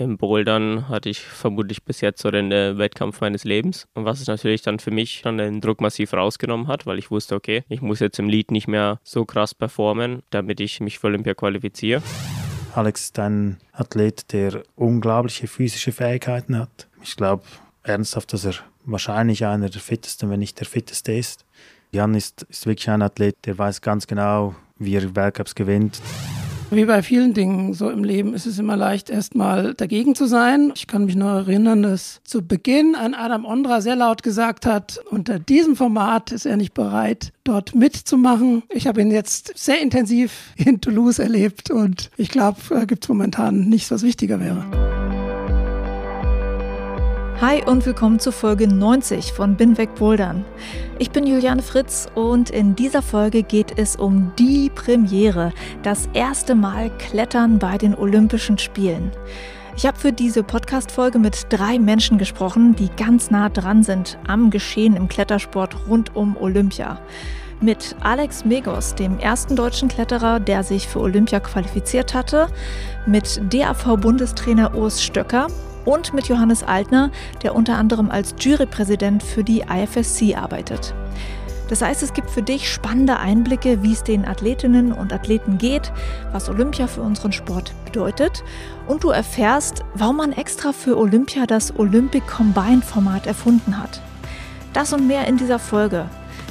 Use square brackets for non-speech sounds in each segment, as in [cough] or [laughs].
Im Bouldern hatte ich vermutlich bis jetzt so den äh, Wettkampf meines Lebens. Und was es natürlich dann für mich dann den Druck massiv rausgenommen hat, weil ich wusste, okay, ich muss jetzt im Lied nicht mehr so krass performen, damit ich mich für Olympia qualifiziere. Alex ist ein Athlet, der unglaubliche physische Fähigkeiten hat. Ich glaube ernsthaft, dass er wahrscheinlich einer der fittesten, wenn nicht der fitteste ist. Jan ist, ist wirklich ein Athlet, der weiß ganz genau, wie er Weltcups gewinnt. Wie bei vielen Dingen so im Leben ist es immer leicht, erstmal dagegen zu sein. Ich kann mich noch erinnern, dass zu Beginn ein Adam Ondra sehr laut gesagt hat, unter diesem Format ist er nicht bereit, dort mitzumachen. Ich habe ihn jetzt sehr intensiv in Toulouse erlebt und ich glaube, da gibt es momentan nichts, was wichtiger wäre. Hi und willkommen zu Folge 90 von Bin weg Bouldern. Ich bin Juliane Fritz und in dieser Folge geht es um die Premiere, das erste Mal Klettern bei den Olympischen Spielen. Ich habe für diese Podcast-Folge mit drei Menschen gesprochen, die ganz nah dran sind am Geschehen im Klettersport rund um Olympia. Mit Alex Megos, dem ersten deutschen Kletterer, der sich für Olympia qualifiziert hatte, mit DAV-Bundestrainer Urs Stöcker und mit Johannes Altner, der unter anderem als Jurypräsident für die IFSC arbeitet. Das heißt, es gibt für dich spannende Einblicke, wie es den Athletinnen und Athleten geht, was Olympia für unseren Sport bedeutet und du erfährst, warum man extra für Olympia das Olympic Combine Format erfunden hat. Das und mehr in dieser Folge.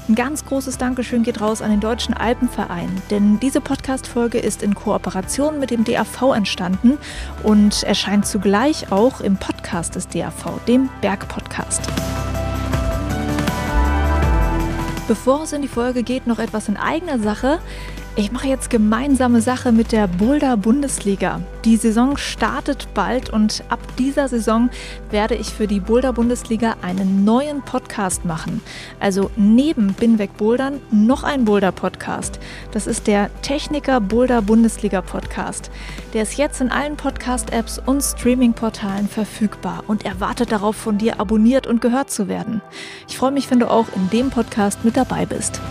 Ein ganz großes Dankeschön geht raus an den Deutschen Alpenverein, denn diese Podcast-Folge ist in Kooperation mit dem DAV entstanden und erscheint zugleich auch im Podcast des DAV, dem Berg-Podcast. Bevor es in die Folge geht, noch etwas in eigener Sache. Ich mache jetzt gemeinsame Sache mit der Boulder Bundesliga. Die Saison startet bald und ab dieser Saison werde ich für die Boulder Bundesliga einen neuen Podcast machen. Also neben Binweg Bouldern noch ein Boulder Podcast. Das ist der Techniker Boulder Bundesliga Podcast. Der ist jetzt in allen Podcast-Apps und Streaming-Portalen verfügbar und erwartet darauf, von dir abonniert und gehört zu werden. Ich freue mich, wenn du auch in dem Podcast mit dabei bist.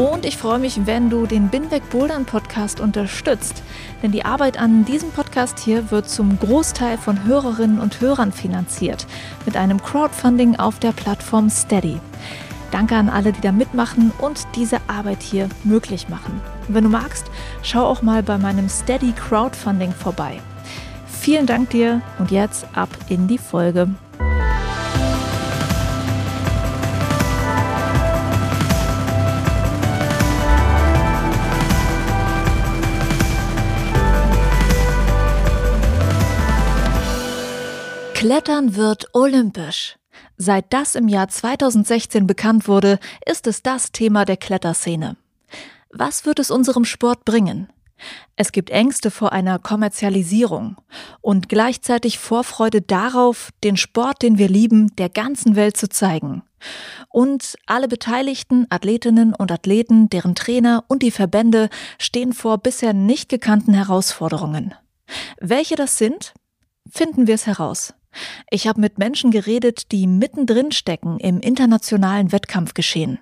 Und ich freue mich, wenn du den Binweg Bouldern Podcast unterstützt. Denn die Arbeit an diesem Podcast hier wird zum Großteil von Hörerinnen und Hörern finanziert. Mit einem Crowdfunding auf der Plattform Steady. Danke an alle, die da mitmachen und diese Arbeit hier möglich machen. Wenn du magst, schau auch mal bei meinem Steady Crowdfunding vorbei. Vielen Dank dir und jetzt ab in die Folge. Klettern wird olympisch. Seit das im Jahr 2016 bekannt wurde, ist es das Thema der Kletterszene. Was wird es unserem Sport bringen? Es gibt Ängste vor einer Kommerzialisierung und gleichzeitig Vorfreude darauf, den Sport, den wir lieben, der ganzen Welt zu zeigen. Und alle beteiligten Athletinnen und Athleten, deren Trainer und die Verbände stehen vor bisher nicht gekannten Herausforderungen. Welche das sind, finden wir es heraus. Ich habe mit Menschen geredet, die mittendrin stecken im internationalen Wettkampfgeschehen.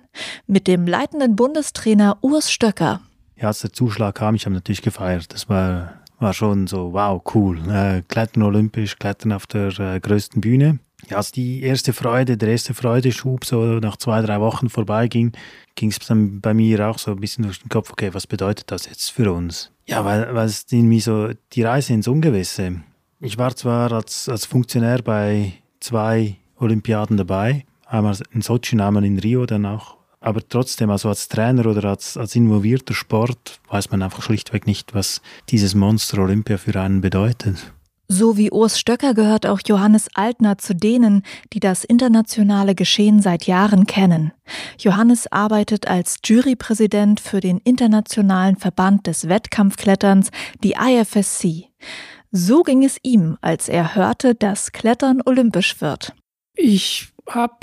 Mit dem leitenden Bundestrainer Urs Stöcker. Ja, als der Zuschlag kam, ich habe natürlich gefeiert. Das war, war schon so, wow, cool. Äh, Klettern olympisch, Klettern auf der äh, größten Bühne. Ja, als die erste Freude, der erste Freudeschub so nach zwei, drei Wochen vorbeiging, ging es dann bei mir auch so ein bisschen durch den Kopf, okay, was bedeutet das jetzt für uns? Ja, weil, es irgendwie so die Reise ins Ungewisse. Ich war zwar als, als Funktionär bei zwei Olympiaden dabei, einmal in Sochi, einmal in Rio dann auch. Aber trotzdem, also als Trainer oder als, als involvierter Sport, weiß man einfach schlichtweg nicht, was dieses Monster Olympia für einen bedeutet. So wie Urs Stöcker gehört auch Johannes Altner zu denen, die das internationale Geschehen seit Jahren kennen. Johannes arbeitet als Jurypräsident für den Internationalen Verband des Wettkampfkletterns, die IFSC. So ging es ihm, als er hörte, dass Klettern olympisch wird. Ich habe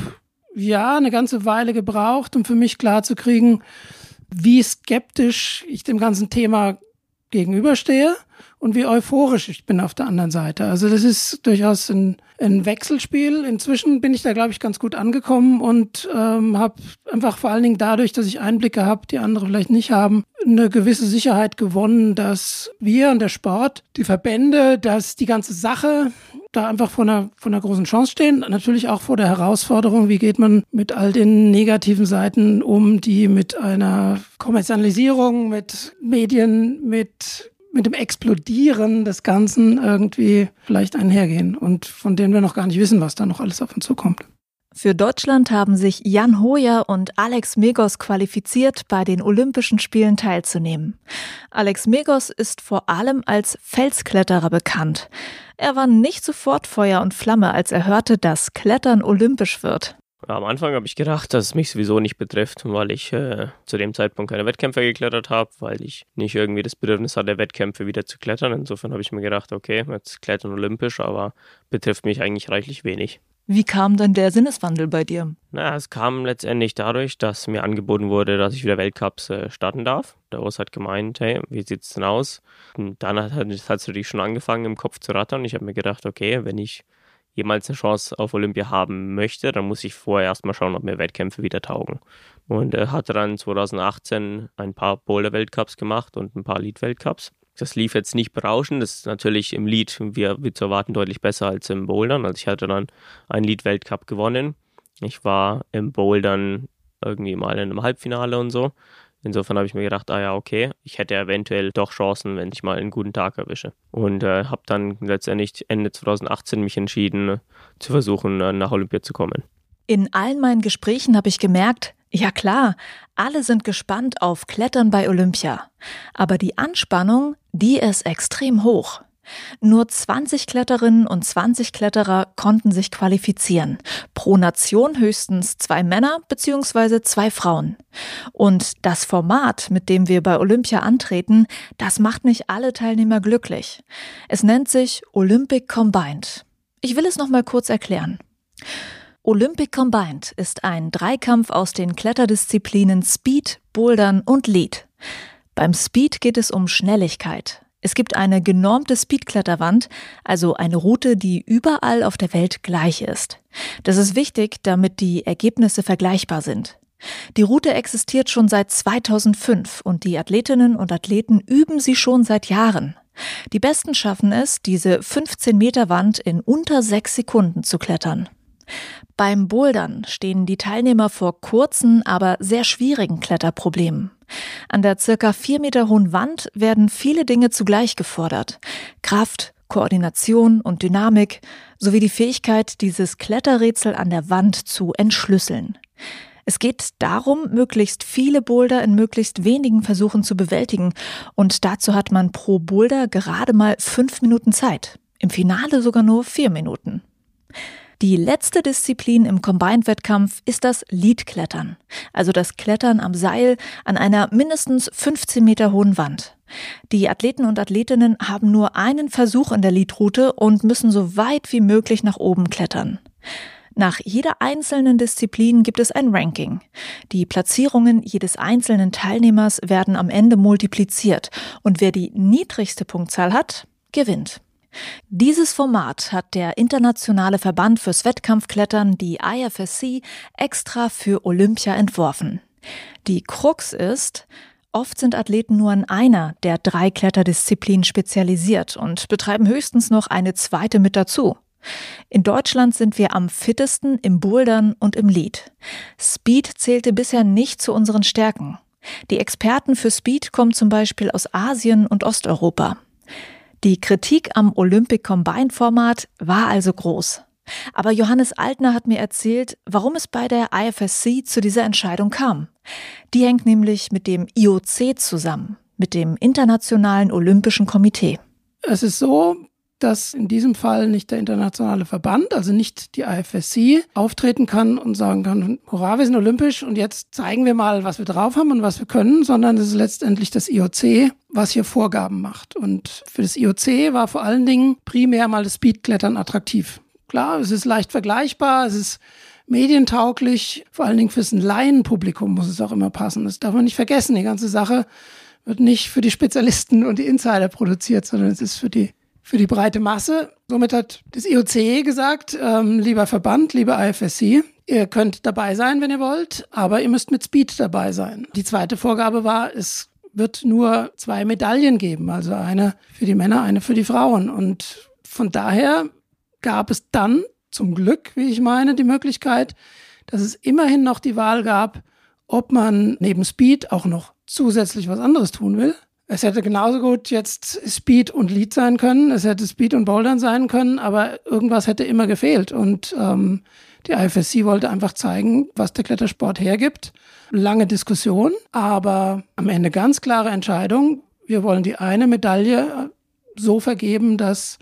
ja eine ganze Weile gebraucht, um für mich klarzukriegen, wie skeptisch ich dem ganzen Thema gegenüberstehe und wie euphorisch ich bin auf der anderen Seite. Also das ist durchaus ein, ein Wechselspiel. Inzwischen bin ich da, glaube ich, ganz gut angekommen und ähm, habe einfach vor allen Dingen dadurch, dass ich Einblicke habe, die andere vielleicht nicht haben, eine gewisse Sicherheit gewonnen, dass wir und der Sport, die Verbände, dass die ganze Sache da einfach vor einer, vor einer großen Chance stehen. Natürlich auch vor der Herausforderung, wie geht man mit all den negativen Seiten um, die mit einer Kommerzialisierung, mit Medien, mit mit dem Explodieren des Ganzen irgendwie vielleicht einhergehen und von denen wir noch gar nicht wissen, was da noch alles auf uns zukommt. Für Deutschland haben sich Jan Hoyer und Alex Megos qualifiziert, bei den Olympischen Spielen teilzunehmen. Alex Megos ist vor allem als Felskletterer bekannt. Er war nicht sofort Feuer und Flamme, als er hörte, dass Klettern olympisch wird. Am Anfang habe ich gedacht, dass es mich sowieso nicht betrifft, weil ich äh, zu dem Zeitpunkt keine Wettkämpfe geklettert habe, weil ich nicht irgendwie das Bedürfnis hatte, Wettkämpfe wieder zu klettern. Insofern habe ich mir gedacht, okay, jetzt klettern olympisch, aber betrifft mich eigentlich reichlich wenig. Wie kam dann der Sinneswandel bei dir? Na, es kam letztendlich dadurch, dass mir angeboten wurde, dass ich wieder Weltcups äh, starten darf. Der Urs hat gemeint, hey, wie sieht's denn aus? Und dann hat es natürlich schon angefangen, im Kopf zu rattern. Ich habe mir gedacht, okay, wenn ich jemals eine Chance auf Olympia haben möchte, dann muss ich vorher erstmal schauen, ob mir Wettkämpfe wieder taugen. Und er hatte dann 2018 ein paar Boulder-Weltcups gemacht und ein paar Lead-Weltcups. Das lief jetzt nicht berauschend. Das ist natürlich im Lead, wie, wie zu erwarten, deutlich besser als im Bouldern. Also ich hatte dann einen Lead-Weltcup gewonnen. Ich war im Bouldern irgendwie mal in einem Halbfinale und so. Insofern habe ich mir gedacht, ah ja, okay, ich hätte eventuell doch Chancen, wenn ich mal einen guten Tag erwische. Und äh, habe dann letztendlich Ende 2018 mich entschieden, äh, zu versuchen, äh, nach Olympia zu kommen. In allen meinen Gesprächen habe ich gemerkt, ja klar, alle sind gespannt auf Klettern bei Olympia. Aber die Anspannung, die ist extrem hoch. Nur 20 Kletterinnen und 20 Kletterer konnten sich qualifizieren. Pro Nation höchstens zwei Männer bzw. zwei Frauen. Und das Format, mit dem wir bei Olympia antreten, das macht nicht alle Teilnehmer glücklich. Es nennt sich Olympic Combined. Ich will es nochmal kurz erklären. Olympic Combined ist ein Dreikampf aus den Kletterdisziplinen Speed, Bouldern und Lead. Beim Speed geht es um Schnelligkeit, es gibt eine genormte Speedkletterwand, also eine Route, die überall auf der Welt gleich ist. Das ist wichtig, damit die Ergebnisse vergleichbar sind. Die Route existiert schon seit 2005 und die Athletinnen und Athleten üben sie schon seit Jahren. Die Besten schaffen es, diese 15 Meter Wand in unter sechs Sekunden zu klettern. Beim Bouldern stehen die Teilnehmer vor kurzen, aber sehr schwierigen Kletterproblemen. An der circa vier Meter hohen Wand werden viele Dinge zugleich gefordert. Kraft, Koordination und Dynamik sowie die Fähigkeit, dieses Kletterrätsel an der Wand zu entschlüsseln. Es geht darum, möglichst viele Boulder in möglichst wenigen Versuchen zu bewältigen. Und dazu hat man pro Boulder gerade mal fünf Minuten Zeit. Im Finale sogar nur vier Minuten. Die letzte Disziplin im Combined-Wettkampf ist das Leadklettern, also das Klettern am Seil an einer mindestens 15 Meter hohen Wand. Die Athleten und Athletinnen haben nur einen Versuch in der Leadroute und müssen so weit wie möglich nach oben klettern. Nach jeder einzelnen Disziplin gibt es ein Ranking. Die Platzierungen jedes einzelnen Teilnehmers werden am Ende multipliziert und wer die niedrigste Punktzahl hat, gewinnt. Dieses Format hat der Internationale Verband fürs Wettkampfklettern, die IFSC, extra für Olympia entworfen. Die Krux ist, Oft sind Athleten nur in einer der drei Kletterdisziplinen spezialisiert und betreiben höchstens noch eine zweite mit dazu. In Deutschland sind wir am fittesten im Bouldern und im Lead. Speed zählte bisher nicht zu unseren Stärken. Die Experten für Speed kommen zum Beispiel aus Asien und Osteuropa. Die Kritik am Olympic Combined Format war also groß. Aber Johannes Altner hat mir erzählt, warum es bei der IFSC zu dieser Entscheidung kam. Die hängt nämlich mit dem IOC zusammen, mit dem Internationalen Olympischen Komitee. Es ist so, dass in diesem Fall nicht der internationale Verband, also nicht die IFSC, auftreten kann und sagen kann, hurra, wir sind olympisch und jetzt zeigen wir mal, was wir drauf haben und was wir können, sondern es ist letztendlich das IOC, was hier Vorgaben macht. Und für das IOC war vor allen Dingen primär mal das Speedklettern attraktiv. Klar, es ist leicht vergleichbar, es ist medientauglich, vor allen Dingen fürs Laienpublikum muss es auch immer passen. Das darf man nicht vergessen. Die ganze Sache wird nicht für die Spezialisten und die Insider produziert, sondern es ist für die für die breite Masse. Somit hat das IOC gesagt, ähm, lieber Verband, lieber IFSC, ihr könnt dabei sein, wenn ihr wollt, aber ihr müsst mit Speed dabei sein. Die zweite Vorgabe war, es wird nur zwei Medaillen geben, also eine für die Männer, eine für die Frauen. Und von daher gab es dann zum Glück, wie ich meine, die Möglichkeit, dass es immerhin noch die Wahl gab, ob man neben Speed auch noch zusätzlich was anderes tun will. Es hätte genauso gut jetzt Speed und Lead sein können, es hätte Speed und Bouldern sein können, aber irgendwas hätte immer gefehlt. Und ähm, die IFSC wollte einfach zeigen, was der Klettersport hergibt. Lange Diskussion, aber am Ende ganz klare Entscheidung. Wir wollen die eine Medaille so vergeben, dass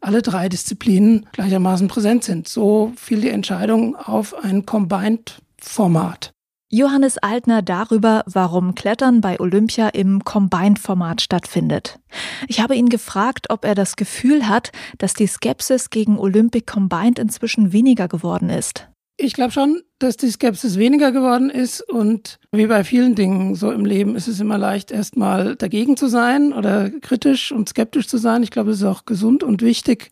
alle drei Disziplinen gleichermaßen präsent sind. So fiel die Entscheidung auf ein Combined-Format. Johannes Altner darüber, warum Klettern bei Olympia im Combined-Format stattfindet. Ich habe ihn gefragt, ob er das Gefühl hat, dass die Skepsis gegen Olympic Combined inzwischen weniger geworden ist. Ich glaube schon, dass die Skepsis weniger geworden ist und wie bei vielen Dingen so im Leben ist es immer leicht, erstmal dagegen zu sein oder kritisch und skeptisch zu sein. Ich glaube, es ist auch gesund und wichtig.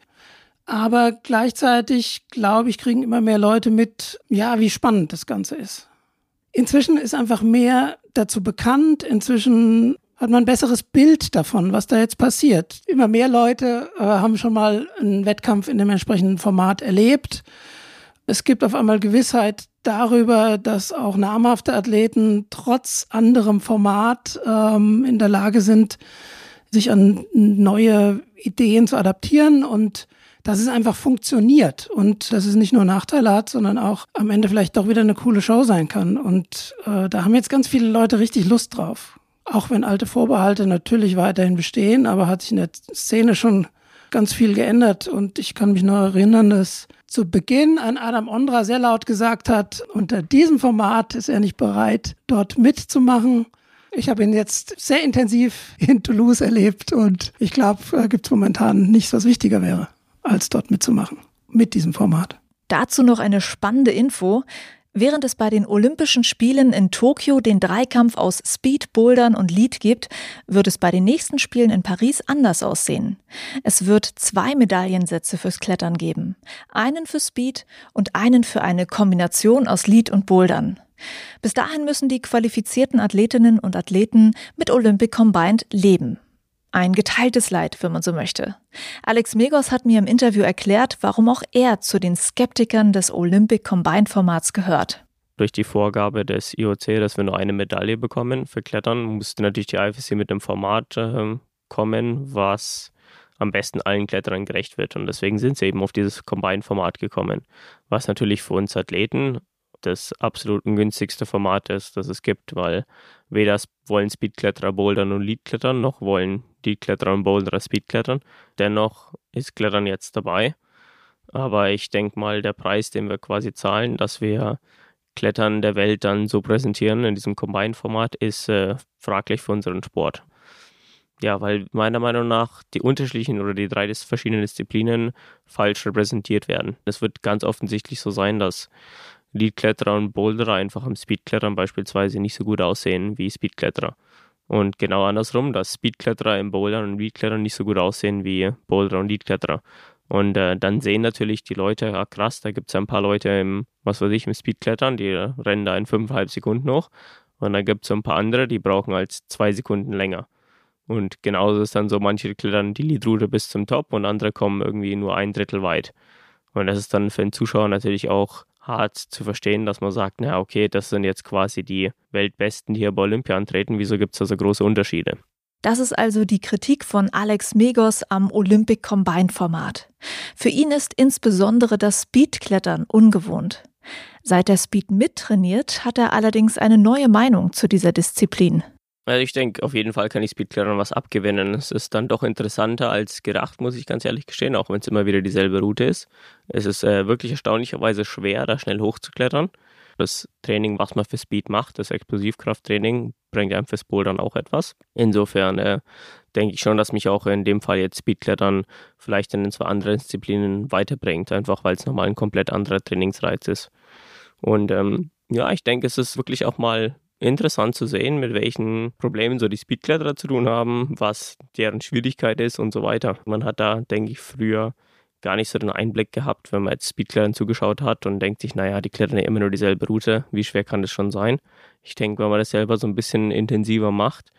Aber gleichzeitig, glaube ich, kriegen immer mehr Leute mit, ja, wie spannend das Ganze ist. Inzwischen ist einfach mehr dazu bekannt. Inzwischen hat man ein besseres Bild davon, was da jetzt passiert. Immer mehr Leute äh, haben schon mal einen Wettkampf in dem entsprechenden Format erlebt. Es gibt auf einmal Gewissheit darüber, dass auch namhafte Athleten trotz anderem Format ähm, in der Lage sind, sich an neue Ideen zu adaptieren und dass es einfach funktioniert und dass es nicht nur Nachteile hat, sondern auch am Ende vielleicht doch wieder eine coole Show sein kann. Und äh, da haben jetzt ganz viele Leute richtig Lust drauf. Auch wenn alte Vorbehalte natürlich weiterhin bestehen, aber hat sich in der Szene schon ganz viel geändert. Und ich kann mich noch erinnern, dass zu Beginn ein Adam Ondra sehr laut gesagt hat, unter diesem Format ist er nicht bereit, dort mitzumachen. Ich habe ihn jetzt sehr intensiv in Toulouse erlebt und ich glaube, da gibt es momentan nichts, was wichtiger wäre als dort mitzumachen mit diesem Format. Dazu noch eine spannende Info. Während es bei den Olympischen Spielen in Tokio den Dreikampf aus Speed, Bouldern und Lead gibt, wird es bei den nächsten Spielen in Paris anders aussehen. Es wird zwei Medaillensätze fürs Klettern geben. Einen für Speed und einen für eine Kombination aus Lead und Bouldern. Bis dahin müssen die qualifizierten Athletinnen und Athleten mit Olympic Combined leben. Ein geteiltes Leid, wenn man so möchte. Alex Megos hat mir im Interview erklärt, warum auch er zu den Skeptikern des Olympic Combined Formats gehört. Durch die Vorgabe des IOC, dass wir nur eine Medaille bekommen für Klettern, musste natürlich die IFSC mit dem Format äh, kommen, was am besten allen Kletterern gerecht wird. Und deswegen sind sie eben auf dieses Combined-Format gekommen. Was natürlich für uns Athleten das absolut ungünstigste Format ist, das es gibt, weil weder wollen Speedkletterer bouldern und Leadklettern, noch wollen Leadkletterer und Boulderer Speedklettern. Dennoch ist Klettern jetzt dabei. Aber ich denke mal, der Preis, den wir quasi zahlen, dass wir Klettern der Welt dann so präsentieren in diesem Combine-Format, ist äh, fraglich für unseren Sport. Ja, weil meiner Meinung nach die unterschiedlichen oder die drei verschiedenen Disziplinen falsch repräsentiert werden. Es wird ganz offensichtlich so sein, dass Leadkletterer und Boulderer einfach am Speedklettern beispielsweise nicht so gut aussehen wie Speedkletterer. Und genau andersrum, dass Speedkletterer im Bouldern und Leadklettern nicht so gut aussehen wie Boulderer und Leadkletterer. Und äh, dann sehen natürlich die Leute, ja krass, da gibt es ein paar Leute im, was weiß ich, im Speedklettern, die rennen da in fünfeinhalb Sekunden hoch. Und dann gibt es ein paar andere, die brauchen als zwei Sekunden länger. Und genauso ist dann so, manche klettern die Leadroute bis zum Top und andere kommen irgendwie nur ein Drittel weit. Und das ist dann für den Zuschauer natürlich auch hart zu verstehen, dass man sagt, na okay, das sind jetzt quasi die Weltbesten, die hier bei Olympia antreten. Wieso gibt es da so große Unterschiede? Das ist also die Kritik von Alex Megos am Olympic Combined Format. Für ihn ist insbesondere das Speedklettern ungewohnt. Seit er Speed mittrainiert, hat er allerdings eine neue Meinung zu dieser Disziplin. Also ich denke, auf jeden Fall kann ich Speedklettern was abgewinnen. Es ist dann doch interessanter als gedacht, muss ich ganz ehrlich gestehen, auch wenn es immer wieder dieselbe Route ist. Es ist äh, wirklich erstaunlicherweise schwer, da schnell hochzuklettern. Das Training, was man für Speed macht, das Explosivkrafttraining, bringt einem fürs Bouldern auch etwas. Insofern äh, denke ich schon, dass mich auch in dem Fall jetzt Speedklettern vielleicht in zwei anderen Disziplinen weiterbringt, einfach weil es nochmal ein komplett anderer Trainingsreiz ist. Und ähm, ja, ich denke, es ist wirklich auch mal interessant zu sehen, mit welchen Problemen so die Speedkletterer zu tun haben, was deren Schwierigkeit ist und so weiter. Man hat da, denke ich, früher gar nicht so den Einblick gehabt, wenn man jetzt Speedklettern zugeschaut hat und denkt sich, naja, die klettern ja immer nur dieselbe Route, wie schwer kann das schon sein? Ich denke, wenn man das selber so ein bisschen intensiver macht,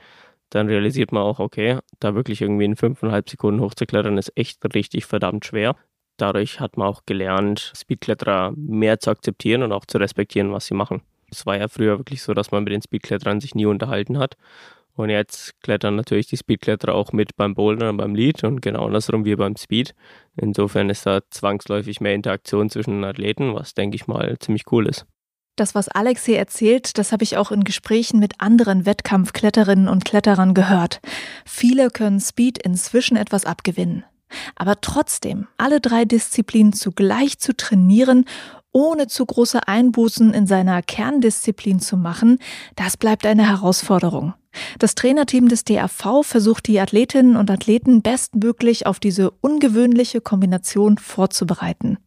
dann realisiert man auch, okay, da wirklich irgendwie in fünfeinhalb Sekunden hochzuklettern ist echt richtig verdammt schwer. Dadurch hat man auch gelernt, Speedkletterer mehr zu akzeptieren und auch zu respektieren, was sie machen. Es war ja früher wirklich so, dass man mit den Speedkletterern sich nie unterhalten hat. Und jetzt klettern natürlich die Speedkletterer auch mit beim Bouldern beim Lead und genau andersrum wie beim Speed. Insofern ist da zwangsläufig mehr Interaktion zwischen den Athleten, was denke ich mal ziemlich cool ist. Das, was Alex hier erzählt, das habe ich auch in Gesprächen mit anderen Wettkampfkletterinnen und Kletterern gehört. Viele können Speed inzwischen etwas abgewinnen. Aber trotzdem, alle drei Disziplinen zugleich zu trainieren ohne zu große Einbußen in seiner Kerndisziplin zu machen, das bleibt eine Herausforderung. Das Trainerteam des DAV versucht die Athletinnen und Athleten bestmöglich auf diese ungewöhnliche Kombination vorzubereiten.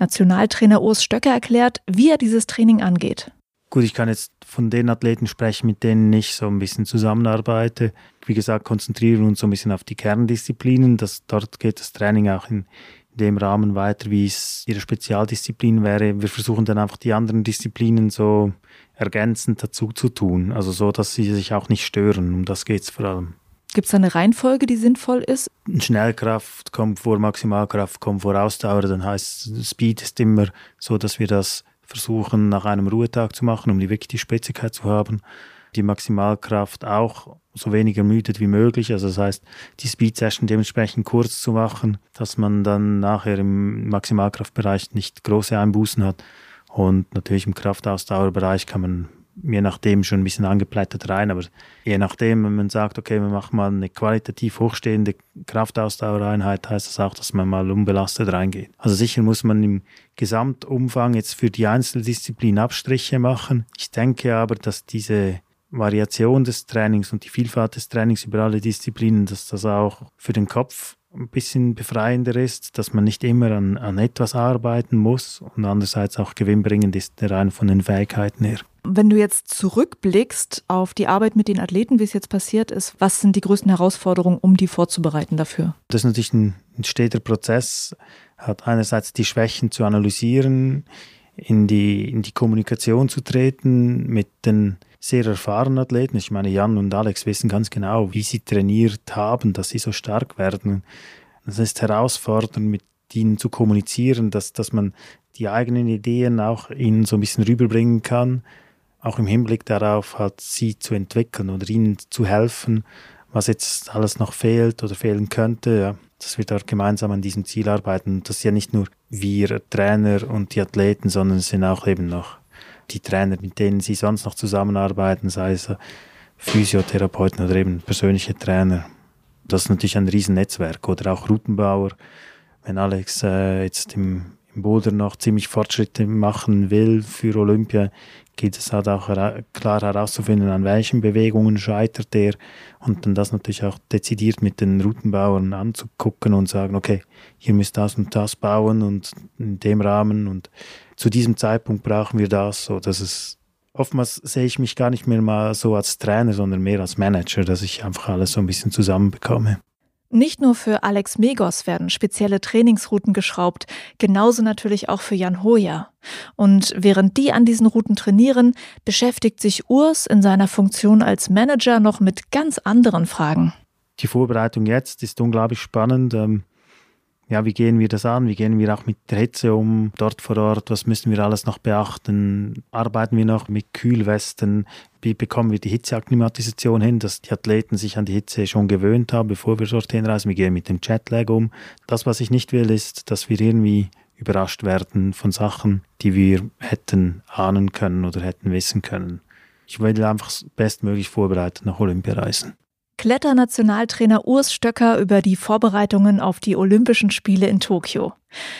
Nationaltrainer Urs Stöcker erklärt, wie er dieses Training angeht. Gut, ich kann jetzt von den Athleten sprechen, mit denen ich so ein bisschen zusammenarbeite. Wie gesagt, konzentrieren wir uns so ein bisschen auf die Kerndisziplinen. Das, dort geht das Training auch in, dem Rahmen weiter, wie es ihre Spezialdisziplin wäre. Wir versuchen dann einfach die anderen Disziplinen so ergänzend dazu zu tun, also so, dass sie sich auch nicht stören. Um das geht es vor allem. Gibt es eine Reihenfolge, die sinnvoll ist? Schnellkraft kommt vor Maximalkraft, kommt vor Ausdauer. Dann heißt Speed ist immer so, dass wir das versuchen nach einem Ruhetag zu machen, um die wirklich die Spritzigkeit zu haben die Maximalkraft auch so wenig ermüdet wie möglich. Also das heißt, die Speed Session dementsprechend kurz zu machen, dass man dann nachher im Maximalkraftbereich nicht große Einbußen hat. Und natürlich im Kraftausdauerbereich kann man je nachdem schon ein bisschen angeplättet rein, aber je nachdem, wenn man sagt, okay, wir machen mal eine qualitativ hochstehende Kraftausdauereinheit, heißt das auch, dass man mal unbelastet reingeht. Also sicher muss man im Gesamtumfang jetzt für die Einzeldisziplin Abstriche machen. Ich denke aber, dass diese Variation des Trainings und die Vielfalt des Trainings über alle Disziplinen, dass das auch für den Kopf ein bisschen befreiender ist, dass man nicht immer an, an etwas arbeiten muss und andererseits auch gewinnbringend ist der rein von den Fähigkeiten her. Wenn du jetzt zurückblickst auf die Arbeit mit den Athleten, wie es jetzt passiert ist, was sind die größten Herausforderungen, um die vorzubereiten dafür? Das ist natürlich ein, ein steter Prozess, hat einerseits die Schwächen zu analysieren, in die, in die Kommunikation zu treten mit den sehr erfahrenen Athleten. Ich meine, Jan und Alex wissen ganz genau, wie sie trainiert haben, dass sie so stark werden. Es ist herausfordernd, mit ihnen zu kommunizieren, dass, dass man die eigenen Ideen auch ihnen so ein bisschen rüberbringen kann, auch im Hinblick darauf, halt sie zu entwickeln oder ihnen zu helfen, was jetzt alles noch fehlt oder fehlen könnte. Ja dass wir dort gemeinsam an diesem Ziel arbeiten. Das sind ja nicht nur wir Trainer und die Athleten, sondern es sind auch eben noch die Trainer, mit denen sie sonst noch zusammenarbeiten, sei es Physiotherapeuten oder eben persönliche Trainer. Das ist natürlich ein Riesennetzwerk. Oder auch Routenbauer. Wenn Alex äh, jetzt im, im Boulder noch ziemlich Fortschritte machen will für Olympia, geht es halt auch klar herauszufinden, an welchen Bewegungen scheitert er und dann das natürlich auch dezidiert mit den Routenbauern anzugucken und sagen, okay, hier müsst das und das bauen und in dem Rahmen und zu diesem Zeitpunkt brauchen wir das, so dass es oftmals sehe ich mich gar nicht mehr mal so als Trainer, sondern mehr als Manager, dass ich einfach alles so ein bisschen zusammenbekomme. Nicht nur für Alex Megos werden spezielle Trainingsrouten geschraubt, genauso natürlich auch für Jan Hoja. Und während die an diesen Routen trainieren, beschäftigt sich Urs in seiner Funktion als Manager noch mit ganz anderen Fragen. Die Vorbereitung jetzt ist unglaublich spannend. Ja, wie gehen wir das an? Wie gehen wir auch mit der Hitze um dort vor Ort? Was müssen wir alles noch beachten? Arbeiten wir noch mit Kühlwesten? Wie bekommen wir die Hitzeakklimatisation hin, dass die Athleten sich an die Hitze schon gewöhnt haben, bevor wir dorthin reisen? Wie gehen wir mit dem Jetlag um? Das, was ich nicht will, ist, dass wir irgendwie überrascht werden von Sachen, die wir hätten ahnen können oder hätten wissen können. ich will einfach bestmöglich vorbereitet nach Olympia reisen. Kletternationaltrainer Urs Stöcker über die Vorbereitungen auf die Olympischen Spiele in Tokio.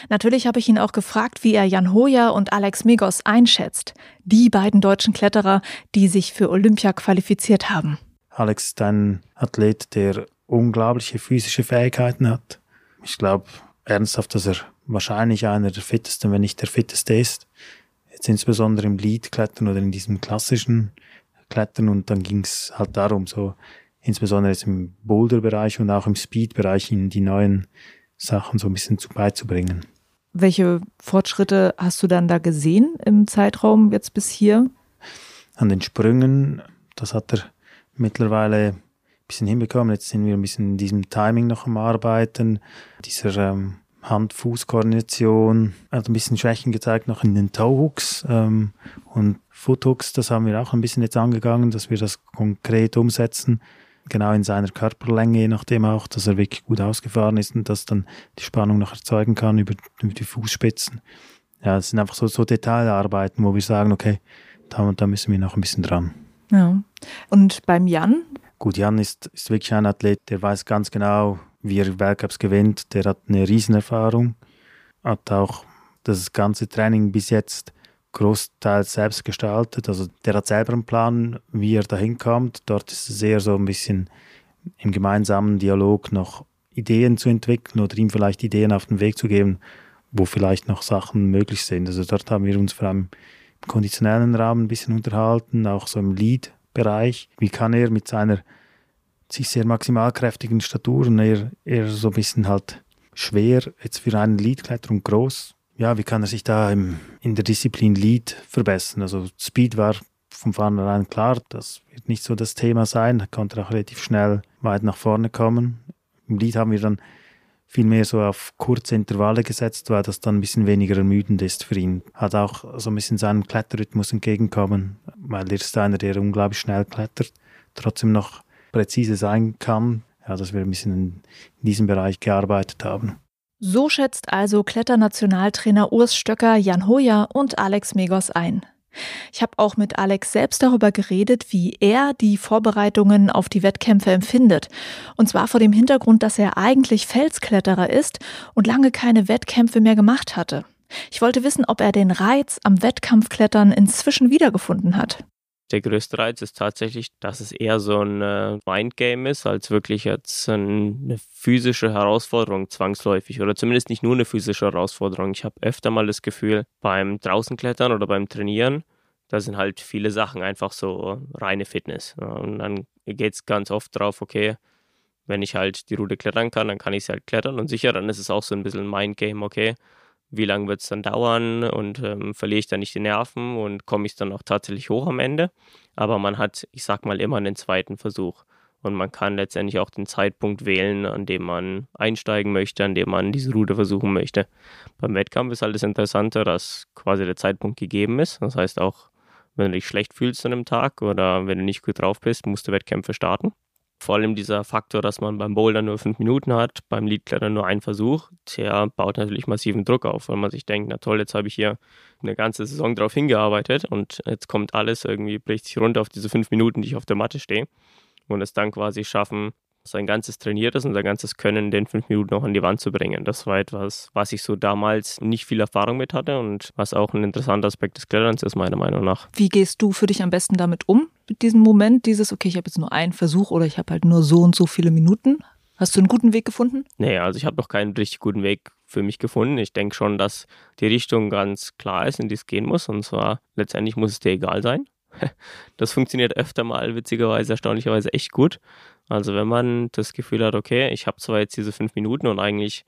Natürlich habe ich ihn auch gefragt, wie er Jan Hoja und Alex Megos einschätzt, die beiden deutschen Kletterer, die sich für Olympia qualifiziert haben. Alex ist ein Athlet, der unglaubliche physische Fähigkeiten hat. Ich glaube ernsthaft, dass er wahrscheinlich einer der fittesten, wenn nicht der fitteste ist. Jetzt insbesondere im Lead-Klettern oder in diesem klassischen Klettern und dann ging es halt darum, so insbesondere jetzt im Boulder-Bereich und auch im Speed-Bereich ihnen die neuen Sachen so ein bisschen zu beizubringen. Welche Fortschritte hast du dann da gesehen im Zeitraum jetzt bis hier? An den Sprüngen, das hat er mittlerweile ein bisschen hinbekommen. Jetzt sind wir ein bisschen in diesem Timing noch am Arbeiten, dieser ähm, Hand-Fuß-Koordination. Hat ein bisschen Schwächen gezeigt noch in den Toe-Hooks ähm, und Foot-Hooks. Das haben wir auch ein bisschen jetzt angegangen, dass wir das konkret umsetzen genau in seiner Körperlänge, je nachdem auch, dass er wirklich gut ausgefahren ist und dass dann die Spannung noch erzeugen kann über, über die Fußspitzen. Ja, es sind einfach so, so Detailarbeiten, wo wir sagen, okay, da, da müssen wir noch ein bisschen dran. Ja. Und beim Jan? Gut, Jan ist, ist wirklich ein Athlet, der weiß ganz genau, wie er Weltcups gewinnt. Der hat eine Riesenerfahrung, hat auch das ganze Training bis jetzt großteils selbst gestaltet. Also der hat selber einen Plan, wie er dahin kommt. Dort ist es eher so ein bisschen im gemeinsamen Dialog noch Ideen zu entwickeln oder ihm vielleicht Ideen auf den Weg zu geben, wo vielleicht noch Sachen möglich sind. Also dort haben wir uns vor allem im konditionellen Rahmen ein bisschen unterhalten, auch so im Lead-Bereich. Wie kann er mit seiner sich sehr maximalkräftigen Statur und eher, eher so ein bisschen halt schwer, jetzt für einen Leadkletterer und groß, ja, wie kann er sich da im, in der Disziplin Lead verbessern? Also Speed war von vornherein klar, das wird nicht so das Thema sein, da konnte er auch relativ schnell weit nach vorne kommen. Im Lead haben wir dann viel mehr so auf kurze Intervalle gesetzt, weil das dann ein bisschen weniger ermüdend ist für ihn. Hat auch so ein bisschen seinem Kletterrhythmus entgegenkommen, weil er ist einer, der unglaublich schnell klettert, trotzdem noch präzise sein kann. Ja, dass wir ein bisschen in diesem Bereich gearbeitet haben. So schätzt also Kletternationaltrainer Urs Stöcker, Jan Hoja und Alex Megos ein. Ich habe auch mit Alex selbst darüber geredet, wie er die Vorbereitungen auf die Wettkämpfe empfindet. Und zwar vor dem Hintergrund, dass er eigentlich Felskletterer ist und lange keine Wettkämpfe mehr gemacht hatte. Ich wollte wissen, ob er den Reiz am Wettkampfklettern inzwischen wiedergefunden hat. Der größte Reiz ist tatsächlich, dass es eher so ein äh, Mindgame ist, als wirklich jetzt eine physische Herausforderung zwangsläufig oder zumindest nicht nur eine physische Herausforderung. Ich habe öfter mal das Gefühl, beim Draußenklettern oder beim Trainieren, da sind halt viele Sachen einfach so reine Fitness. Und dann geht es ganz oft drauf, okay, wenn ich halt die Route klettern kann, dann kann ich sie halt klettern und sicher, dann ist es auch so ein bisschen ein Mindgame, okay, wie lange wird es dann dauern und ähm, verliere ich dann nicht die Nerven und komme ich dann auch tatsächlich hoch am Ende. Aber man hat, ich sag mal, immer einen zweiten Versuch. Und man kann letztendlich auch den Zeitpunkt wählen, an dem man einsteigen möchte, an dem man diese Route versuchen möchte. Beim Wettkampf ist halt das Interessante, dass quasi der Zeitpunkt gegeben ist. Das heißt auch, wenn du dich schlecht fühlst an einem Tag oder wenn du nicht gut drauf bist, musst du Wettkämpfe starten. Vor allem dieser Faktor, dass man beim Boulder nur fünf Minuten hat, beim Leadklettern nur einen Versuch, der baut natürlich massiven Druck auf, weil man sich denkt, na toll, jetzt habe ich hier eine ganze Saison darauf hingearbeitet und jetzt kommt alles irgendwie, bricht sich runter auf diese fünf Minuten, die ich auf der Matte stehe. Und es dann quasi schaffen, sein ganzes Trainiertes und sein ganzes Können in den fünf Minuten noch an die Wand zu bringen. Das war etwas, was ich so damals nicht viel Erfahrung mit hatte und was auch ein interessanter Aspekt des Kletterns ist, meiner Meinung nach. Wie gehst du für dich am besten damit um, mit diesem Moment, dieses, okay, ich habe jetzt nur einen Versuch oder ich habe halt nur so und so viele Minuten? Hast du einen guten Weg gefunden? Nee, also ich habe noch keinen richtig guten Weg für mich gefunden. Ich denke schon, dass die Richtung ganz klar ist, in die es gehen muss. Und zwar letztendlich muss es dir egal sein. [laughs] Das funktioniert öfter mal, witzigerweise, erstaunlicherweise echt gut. Also wenn man das Gefühl hat, okay, ich habe zwar jetzt diese fünf Minuten und eigentlich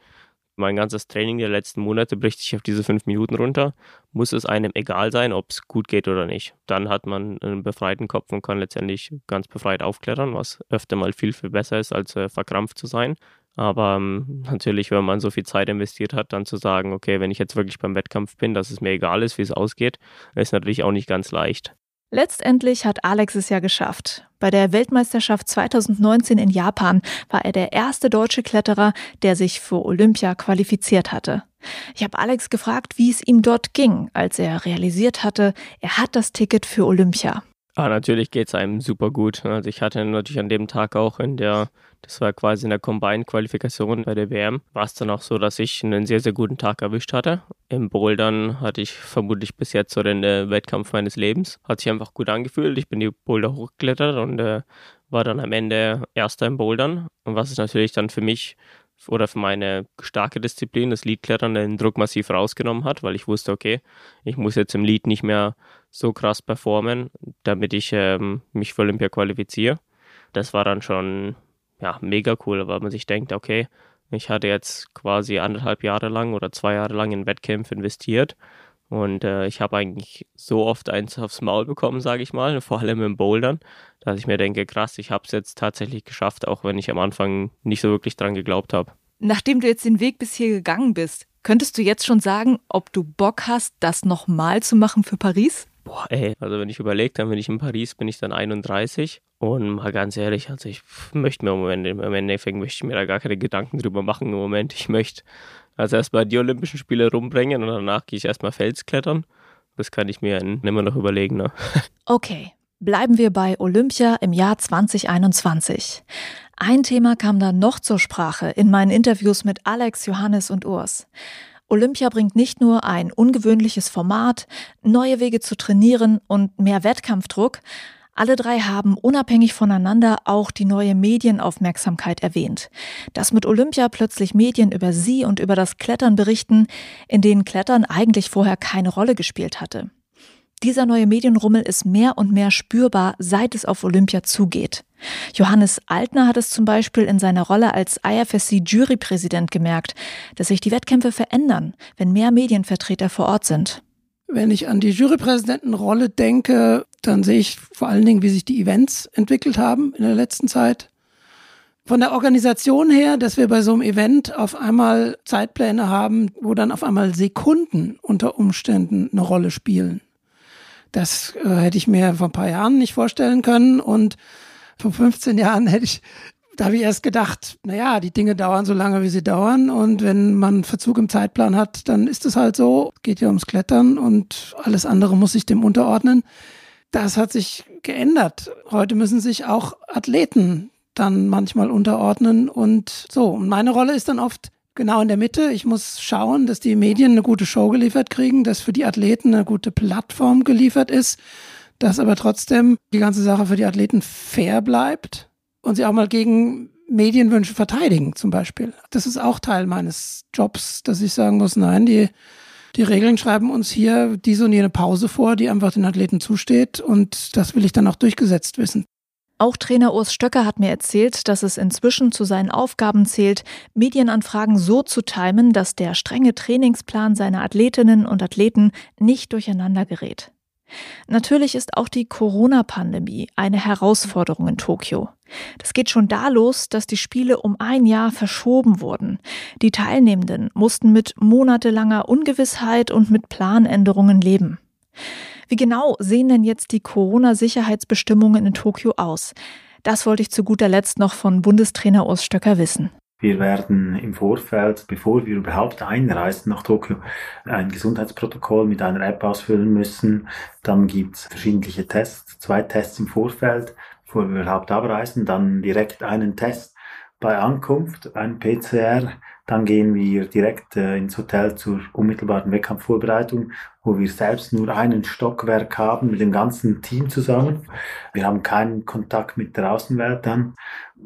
mein ganzes Training der letzten Monate bricht sich auf diese fünf Minuten runter, muss es einem egal sein, ob es gut geht oder nicht. Dann hat man einen befreiten Kopf und kann letztendlich ganz befreit aufklettern, was öfter mal viel, viel besser ist, als äh, verkrampft zu sein. Aber ähm, natürlich, wenn man so viel Zeit investiert hat, dann zu sagen, okay, wenn ich jetzt wirklich beim Wettkampf bin, dass es mir egal ist, wie es ausgeht, ist natürlich auch nicht ganz leicht. Letztendlich hat Alex es ja geschafft. Bei der Weltmeisterschaft 2019 in Japan war er der erste deutsche Kletterer, der sich für Olympia qualifiziert hatte. Ich habe Alex gefragt, wie es ihm dort ging, als er realisiert hatte, er hat das Ticket für Olympia. Ah, natürlich geht es einem super gut. Also ich hatte natürlich an dem Tag auch in der, das war quasi in der Combine-Qualifikation bei der WM, war es dann auch so, dass ich einen sehr, sehr guten Tag erwischt hatte. Im Bouldern hatte ich vermutlich bis jetzt so den äh, Wettkampf meines Lebens. Hat sich einfach gut angefühlt. Ich bin die Boulder hochgeklettert und äh, war dann am Ende Erster im Bouldern. Und was ist natürlich dann für mich oder für meine starke Disziplin, das Leadklettern, den Druck massiv rausgenommen hat, weil ich wusste, okay, ich muss jetzt im Lead nicht mehr so krass performen, damit ich ähm, mich für Olympia qualifiziere. Das war dann schon ja, mega cool, weil man sich denkt, okay, ich hatte jetzt quasi anderthalb Jahre lang oder zwei Jahre lang in Wettkämpfe investiert und äh, ich habe eigentlich so oft eins aufs Maul bekommen, sage ich mal, [laughs] vor allem im Bouldern, dass ich mir denke, krass, ich habe es jetzt tatsächlich geschafft, auch wenn ich am Anfang nicht so wirklich dran geglaubt habe. Nachdem du jetzt den Weg bis hier gegangen bist, könntest du jetzt schon sagen, ob du Bock hast, das nochmal zu machen für Paris? Boah, ey, also wenn ich überlege, dann bin ich in Paris, bin ich dann 31 und mal ganz ehrlich, also ich möchte mir im Moment, im Endeffekt möchte ich mir da gar keine Gedanken drüber machen im Moment. Ich möchte also erstmal die Olympischen Spiele rumbringen und danach gehe ich erstmal Felsklettern. Das kann ich mir immer noch überlegen. Ne? [laughs] Okay, bleiben wir bei Olympia im Jahr 2021. Ein Thema kam da noch zur Sprache in meinen Interviews mit Alex, Johannes und Urs. Olympia bringt nicht nur ein ungewöhnliches Format, neue Wege zu trainieren und mehr Wettkampfdruck, alle drei haben unabhängig voneinander auch die neue Medienaufmerksamkeit erwähnt. Dass mit Olympia plötzlich Medien über sie und über das Klettern berichten, in denen Klettern eigentlich vorher keine Rolle gespielt hatte. Dieser neue Medienrummel ist mehr und mehr spürbar, seit es auf Olympia zugeht. Johannes Altner hat es zum Beispiel in seiner Rolle als IFSC-Jurypräsident gemerkt, dass sich die Wettkämpfe verändern, wenn mehr Medienvertreter vor Ort sind. Wenn ich an die Jurypräsidentenrolle denke, dann sehe ich vor allen Dingen, wie sich die Events entwickelt haben in der letzten Zeit. Von der Organisation her, dass wir bei so einem Event auf einmal Zeitpläne haben, wo dann auf einmal Sekunden unter Umständen eine Rolle spielen. Das äh, hätte ich mir vor ein paar Jahren nicht vorstellen können und vor 15 Jahren hätte ich da habe ich erst gedacht, naja, die Dinge dauern so lange, wie sie dauern. Und wenn man Verzug im Zeitplan hat, dann ist es halt so. Geht ja ums Klettern und alles andere muss sich dem unterordnen. Das hat sich geändert. Heute müssen sich auch Athleten dann manchmal unterordnen und so. Und meine Rolle ist dann oft genau in der Mitte. Ich muss schauen, dass die Medien eine gute Show geliefert kriegen, dass für die Athleten eine gute Plattform geliefert ist, dass aber trotzdem die ganze Sache für die Athleten fair bleibt und sie auch mal gegen Medienwünsche verteidigen, zum Beispiel. Das ist auch Teil meines Jobs, dass ich sagen muss, nein, die, die Regeln schreiben uns hier diese und jene Pause vor, die einfach den Athleten zusteht und das will ich dann auch durchgesetzt wissen. Auch Trainer Urs Stöcker hat mir erzählt, dass es inzwischen zu seinen Aufgaben zählt, Medienanfragen so zu timen, dass der strenge Trainingsplan seiner Athletinnen und Athleten nicht durcheinander gerät. Natürlich ist auch die Corona-Pandemie eine Herausforderung in Tokio. Das geht schon da los, dass die Spiele um ein Jahr verschoben wurden. Die Teilnehmenden mussten mit monatelanger Ungewissheit und mit Planänderungen leben. Wie genau sehen denn jetzt die Corona-Sicherheitsbestimmungen in Tokio aus? Das wollte ich zu guter Letzt noch von Bundestrainer Urs Stöcker wissen. Wir werden im Vorfeld, bevor wir überhaupt einreisen nach Tokio, ein Gesundheitsprotokoll mit einer App ausfüllen müssen. Dann gibt es verschiedene Tests, zwei Tests im Vorfeld, bevor wir überhaupt abreisen, dann direkt einen Test bei Ankunft, ein PCR, dann gehen wir direkt äh, ins Hotel zur unmittelbaren Wettkampfvorbereitung, wo wir selbst nur einen Stockwerk haben mit dem ganzen Team zusammen. Wir haben keinen Kontakt mit der Außenwelt dann,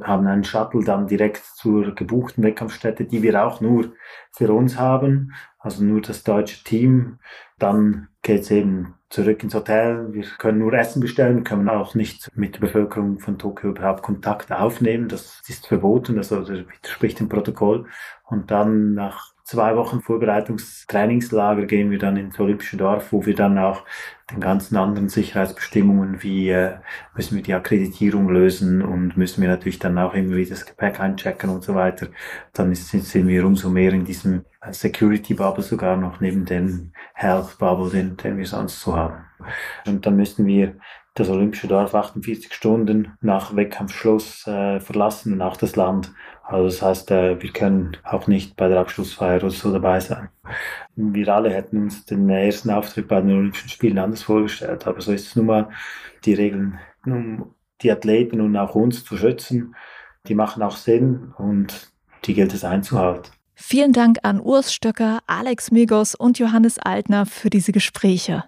haben einen Shuttle dann direkt zur gebuchten Wettkampfstätte, die wir auch nur für uns haben, also nur das deutsche Team. Dann geht's eben zurück ins Hotel. Wir können nur Essen bestellen, wir können auch nicht mit der Bevölkerung von Tokio überhaupt Kontakt aufnehmen. Das ist verboten, das widerspricht dem Protokoll. Und dann nach zwei Wochen Vorbereitungstrainingslager gehen wir dann ins Olympische Dorf, wo wir dann auch den ganzen anderen Sicherheitsbestimmungen wie äh, müssen wir die Akkreditierung lösen und müssen wir natürlich dann auch immer wieder das Gepäck einchecken und so weiter. Dann ist, sind wir umso mehr in diesem Security Bubble sogar noch neben dem Health Bubble, den, den wir sonst so haben. Und dann müssen wir das Olympische Dorf 48 Stunden nach Wettkampfschluss äh, verlassen und auch das Land Also das heißt, äh, wir können auch nicht bei der Abschlussfeier oder so dabei sein. Wir alle hätten uns den ersten Auftritt bei den Olympischen Spielen anders vorgestellt, aber so ist es nun mal die Regeln, um die Athleten und auch uns zu schützen. Die machen auch Sinn und die gilt es einzuhalten. Vielen Dank an Urs Stöcker, Alex Migos und Johannes Altner für diese Gespräche.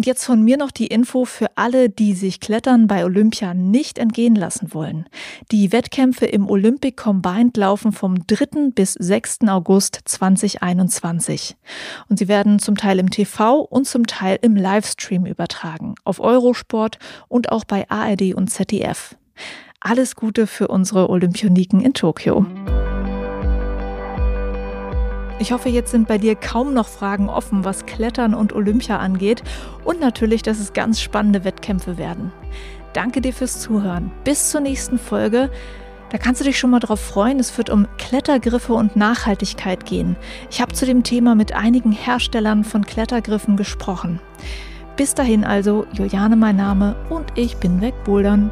Und jetzt von mir noch die Info für alle, die sich Klettern bei Olympia nicht entgehen lassen wollen. Die Wettkämpfe im Olympic Combined laufen vom 3. bis 6. August 2021. Und sie werden zum Teil im TV und zum Teil im Livestream übertragen, auf Eurosport und auch bei ARD und ZDF. Alles Gute für unsere Olympioniken in Tokio. Ich hoffe, jetzt sind bei dir kaum noch Fragen offen, was Klettern und Olympia angeht und natürlich, dass es ganz spannende Wettkämpfe werden. Danke dir fürs Zuhören. Bis zur nächsten Folge. Da kannst du dich schon mal drauf freuen. Es wird um Klettergriffe und Nachhaltigkeit gehen. Ich habe zu dem Thema mit einigen Herstellern von Klettergriffen gesprochen. Bis dahin also, Juliane mein Name und ich bin wegbouldern.